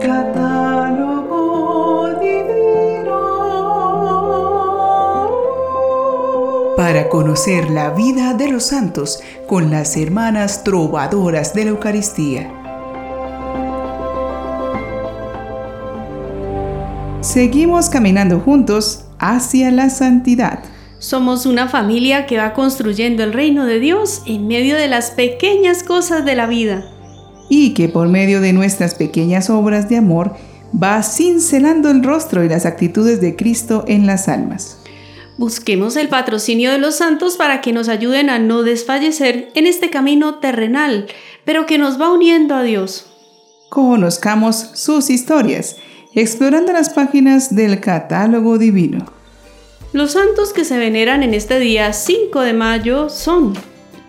Catálogo divino. Para conocer la vida de los santos con las hermanas trovadoras de la Eucaristía. Seguimos caminando juntos hacia la santidad. Somos una familia que va construyendo el reino de Dios en medio de las pequeñas cosas de la vida. Y que por medio de nuestras pequeñas obras de amor va cincelando el rostro y las actitudes de Cristo en las almas. Busquemos el patrocinio de los santos para que nos ayuden a no desfallecer en este camino terrenal, pero que nos va uniendo a Dios. Conozcamos sus historias, explorando las páginas del catálogo divino. Los santos que se veneran en este día 5 de mayo son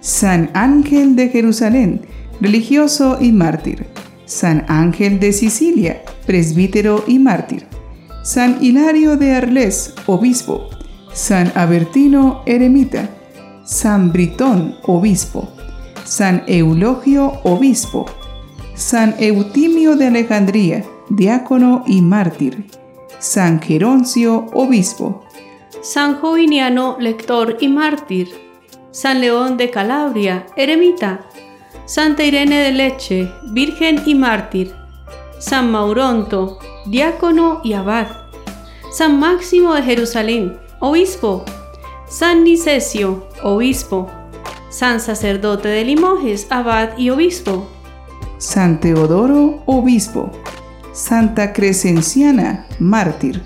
San Ángel de Jerusalén, religioso y mártir. San Ángel de Sicilia, presbítero y mártir. San Hilario de Arles, obispo. San Abertino, eremita. San Britón, obispo. San Eulogio, obispo. San Eutimio de Alejandría, diácono y mártir. San Geroncio, obispo. San Joviniano, lector y mártir, San León de Calabria, eremita, Santa Irene de Leche, virgen y mártir, San Mauronto, diácono y abad, San Máximo de Jerusalén, obispo, San Nicesio, obispo, San Sacerdote de Limoges, abad y obispo, San Teodoro, obispo, Santa Crescenciana, mártir.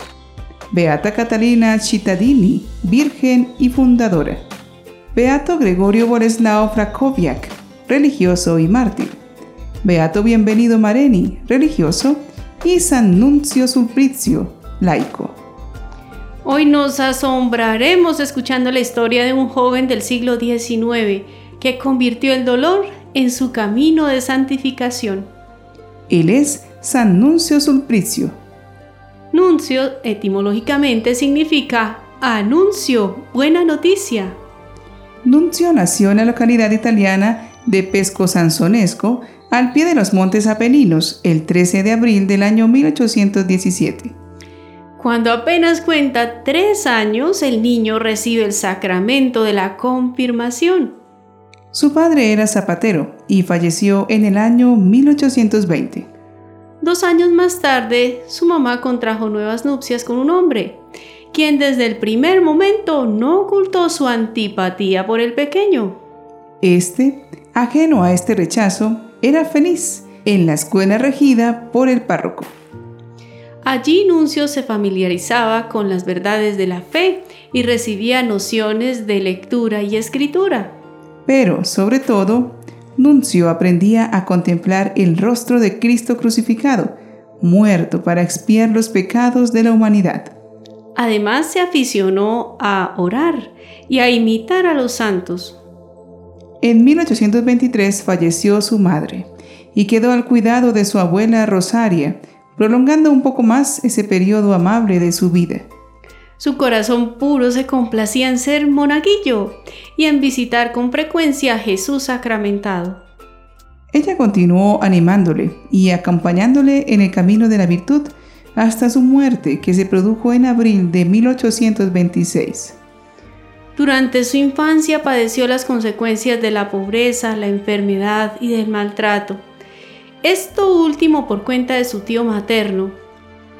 Beata Catalina Cittadini, virgen y fundadora. Beato Gregorio Boleslao Frakowiak, religioso y mártir. Beato Bienvenido Mareni, religioso, y San Nuncio Sulpricio, laico. Hoy nos asombraremos escuchando la historia de un joven del siglo XIX que convirtió el dolor en su camino de santificación. Él es San Nuncio Sulpricio, Nuncio etimológicamente significa anuncio, buena noticia. Nuncio nació en la localidad italiana de Pesco Sansonesco, al pie de los Montes Apeninos, el 13 de abril del año 1817. Cuando apenas cuenta tres años, el niño recibe el sacramento de la confirmación. Su padre era zapatero y falleció en el año 1820. Dos años más tarde, su mamá contrajo nuevas nupcias con un hombre, quien desde el primer momento no ocultó su antipatía por el pequeño. Este, ajeno a este rechazo, era feliz en la escuela regida por el párroco. Allí Nuncio se familiarizaba con las verdades de la fe y recibía nociones de lectura y escritura. Pero, sobre todo, Nuncio aprendía a contemplar el rostro de Cristo crucificado, muerto para expiar los pecados de la humanidad. Además se aficionó a orar y a imitar a los santos. En 1823 falleció su madre y quedó al cuidado de su abuela Rosaria, prolongando un poco más ese periodo amable de su vida. Su corazón puro se complacía en ser monaguillo y en visitar con frecuencia a Jesús sacramentado. Ella continuó animándole y acompañándole en el camino de la virtud hasta su muerte que se produjo en abril de 1826. Durante su infancia padeció las consecuencias de la pobreza, la enfermedad y del maltrato. Esto último por cuenta de su tío materno,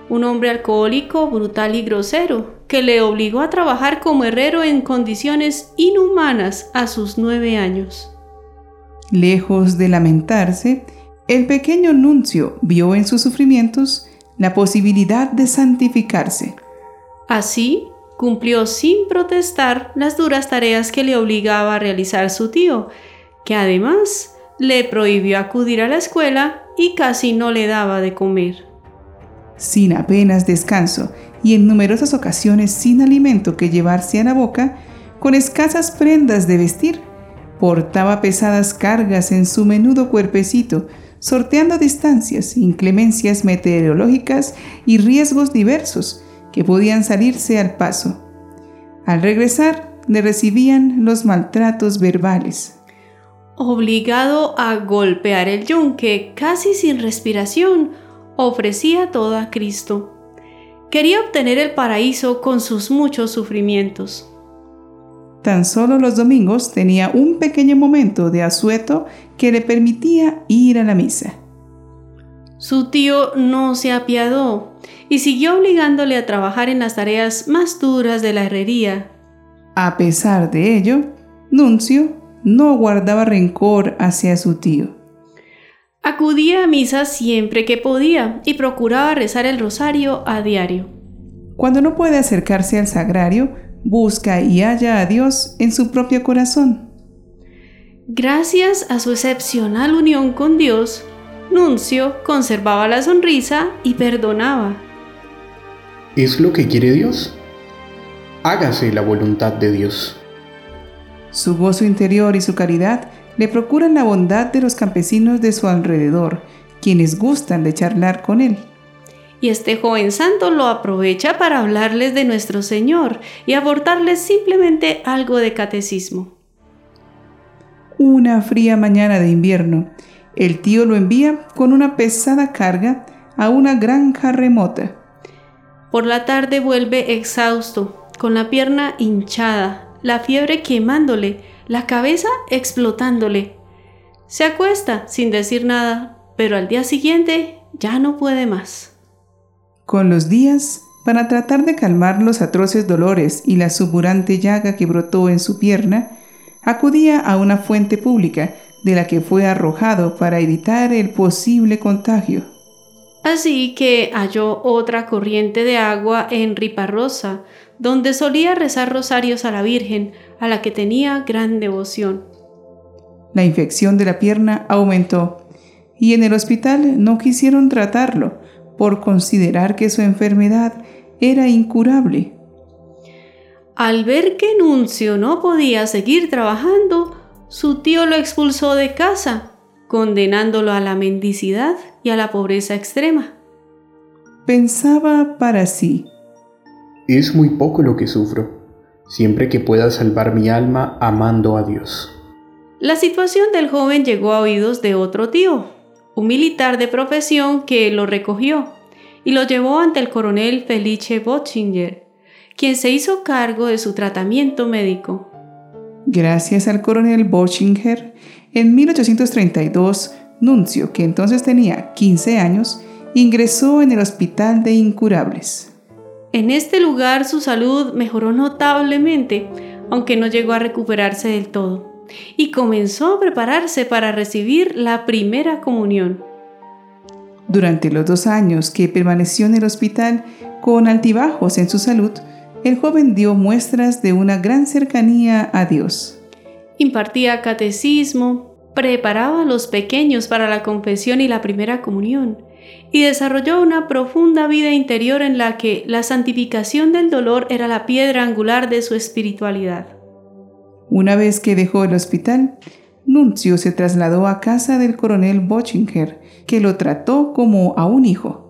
un hombre alcohólico, brutal y grosero, que le obligó a trabajar como herrero en condiciones inhumanas a sus nueve años. Lejos de lamentarse, el pequeño Nuncio vio en sus sufrimientos la posibilidad de santificarse. Así, cumplió sin protestar las duras tareas que le obligaba a realizar su tío, que además le prohibió acudir a la escuela y casi no le daba de comer. Sin apenas descanso y en numerosas ocasiones sin alimento que llevarse a la boca, con escasas prendas de vestir, portaba pesadas cargas en su menudo cuerpecito, sorteando distancias, inclemencias meteorológicas y riesgos diversos que podían salirse al paso. Al regresar, le recibían los maltratos verbales. Obligado a golpear el yunque casi sin respiración, ofrecía todo a Cristo. Quería obtener el paraíso con sus muchos sufrimientos. Tan solo los domingos tenía un pequeño momento de asueto que le permitía ir a la misa. Su tío no se apiadó y siguió obligándole a trabajar en las tareas más duras de la herrería. A pesar de ello, Nuncio no guardaba rencor hacia su tío. Acudía a misa siempre que podía y procuraba rezar el rosario a diario. Cuando no puede acercarse al sagrario, busca y halla a Dios en su propio corazón. Gracias a su excepcional unión con Dios, Nuncio conservaba la sonrisa y perdonaba. ¿Es lo que quiere Dios? Hágase la voluntad de Dios. Su gozo interior y su caridad le procuran la bondad de los campesinos de su alrededor, quienes gustan de charlar con él. Y este joven santo lo aprovecha para hablarles de nuestro Señor y abordarles simplemente algo de catecismo. Una fría mañana de invierno, el tío lo envía con una pesada carga a una granja remota. Por la tarde vuelve exhausto, con la pierna hinchada, la fiebre quemándole, la cabeza explotándole. Se acuesta sin decir nada, pero al día siguiente ya no puede más. Con los días, para tratar de calmar los atroces dolores y la suburante llaga que brotó en su pierna, acudía a una fuente pública de la que fue arrojado para evitar el posible contagio. Así que halló otra corriente de agua en Riparrosa, donde solía rezar rosarios a la Virgen, a la que tenía gran devoción. La infección de la pierna aumentó y en el hospital no quisieron tratarlo por considerar que su enfermedad era incurable. Al ver que Nuncio no podía seguir trabajando, su tío lo expulsó de casa, condenándolo a la mendicidad y a la pobreza extrema. Pensaba para sí, es muy poco lo que sufro, siempre que pueda salvar mi alma amando a Dios. La situación del joven llegó a oídos de otro tío, un militar de profesión que lo recogió y lo llevó ante el coronel Felice Botchinger, quien se hizo cargo de su tratamiento médico. Gracias al coronel Botchinger, en 1832, Nuncio, que entonces tenía 15 años, ingresó en el Hospital de Incurables. En este lugar su salud mejoró notablemente, aunque no llegó a recuperarse del todo, y comenzó a prepararse para recibir la primera comunión. Durante los dos años que permaneció en el hospital con altibajos en su salud, el joven dio muestras de una gran cercanía a Dios. Impartía catecismo, preparaba a los pequeños para la confesión y la primera comunión, y desarrolló una profunda vida interior en la que la santificación del dolor era la piedra angular de su espiritualidad. Una vez que dejó el hospital, Nuncio se trasladó a casa del coronel Bochinger, que lo trató como a un hijo.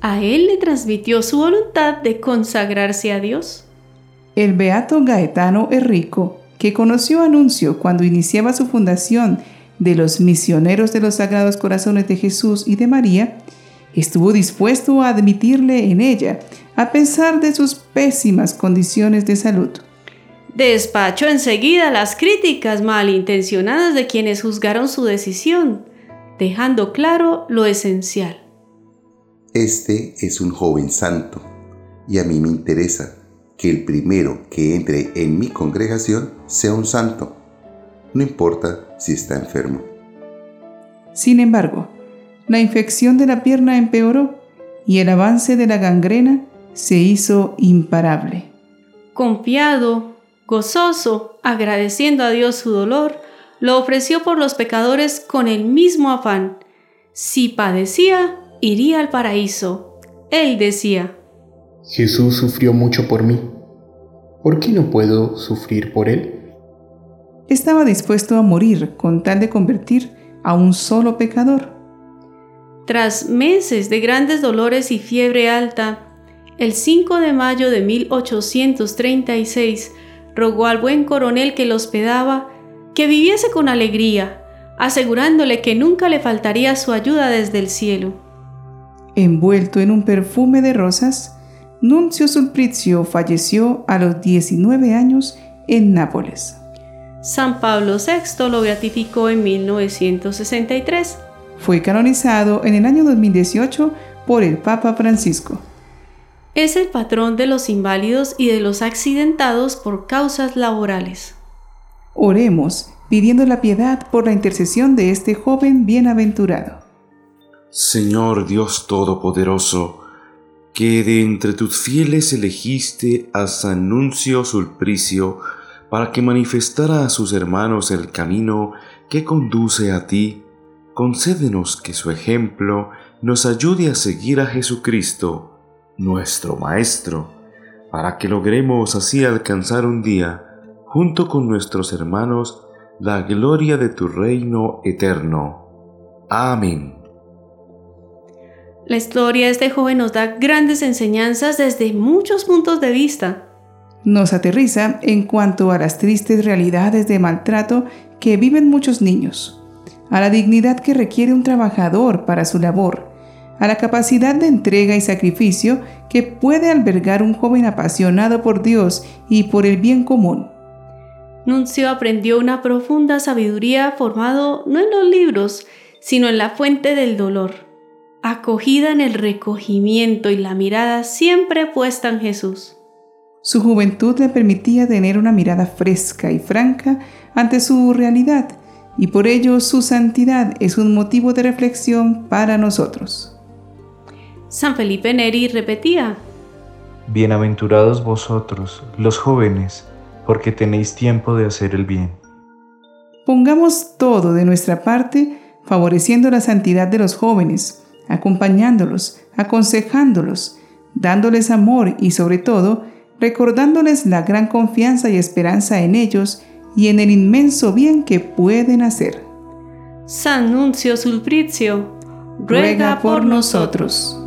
A él le transmitió su voluntad de consagrarse a Dios. El beato Gaetano Enrico, que conoció a Nuncio cuando iniciaba su fundación de los misioneros de los Sagrados Corazones de Jesús y de María, estuvo dispuesto a admitirle en ella, a pesar de sus pésimas condiciones de salud. Despachó enseguida las críticas malintencionadas de quienes juzgaron su decisión, dejando claro lo esencial. Este es un joven santo, y a mí me interesa que el primero que entre en mi congregación sea un santo no importa si está enfermo. Sin embargo, la infección de la pierna empeoró y el avance de la gangrena se hizo imparable. Confiado, gozoso, agradeciendo a Dios su dolor, lo ofreció por los pecadores con el mismo afán. Si padecía, iría al paraíso. Él decía, Jesús sufrió mucho por mí. ¿Por qué no puedo sufrir por él? estaba dispuesto a morir con tal de convertir a un solo pecador. Tras meses de grandes dolores y fiebre alta, el 5 de mayo de 1836 rogó al buen coronel que lo hospedaba que viviese con alegría, asegurándole que nunca le faltaría su ayuda desde el cielo. Envuelto en un perfume de rosas, Nuncio Sulpicio falleció a los 19 años en Nápoles. San Pablo VI lo beatificó en 1963. Fue canonizado en el año 2018 por el Papa Francisco. Es el patrón de los inválidos y de los accidentados por causas laborales. Oremos pidiendo la piedad por la intercesión de este joven bienaventurado. Señor Dios Todopoderoso, que de entre tus fieles elegiste a San Nuncio Sulpricio para que manifestara a sus hermanos el camino que conduce a ti, concédenos que su ejemplo nos ayude a seguir a Jesucristo, nuestro Maestro, para que logremos así alcanzar un día, junto con nuestros hermanos, la gloria de tu reino eterno. Amén. La historia de este joven nos da grandes enseñanzas desde muchos puntos de vista. Nos aterriza en cuanto a las tristes realidades de maltrato que viven muchos niños, a la dignidad que requiere un trabajador para su labor, a la capacidad de entrega y sacrificio que puede albergar un joven apasionado por Dios y por el bien común. Nuncio aprendió una profunda sabiduría formado no en los libros, sino en la fuente del dolor acogida en el recogimiento y la mirada siempre puesta en Jesús. Su juventud le permitía tener una mirada fresca y franca ante su realidad, y por ello su santidad es un motivo de reflexión para nosotros. San Felipe Neri repetía, Bienaventurados vosotros, los jóvenes, porque tenéis tiempo de hacer el bien. Pongamos todo de nuestra parte favoreciendo la santidad de los jóvenes, acompañándolos, aconsejándolos, dándoles amor y sobre todo recordándoles la gran confianza y esperanza en ellos y en el inmenso bien que pueden hacer. San Nuncio Sulpricio, ruega por nosotros.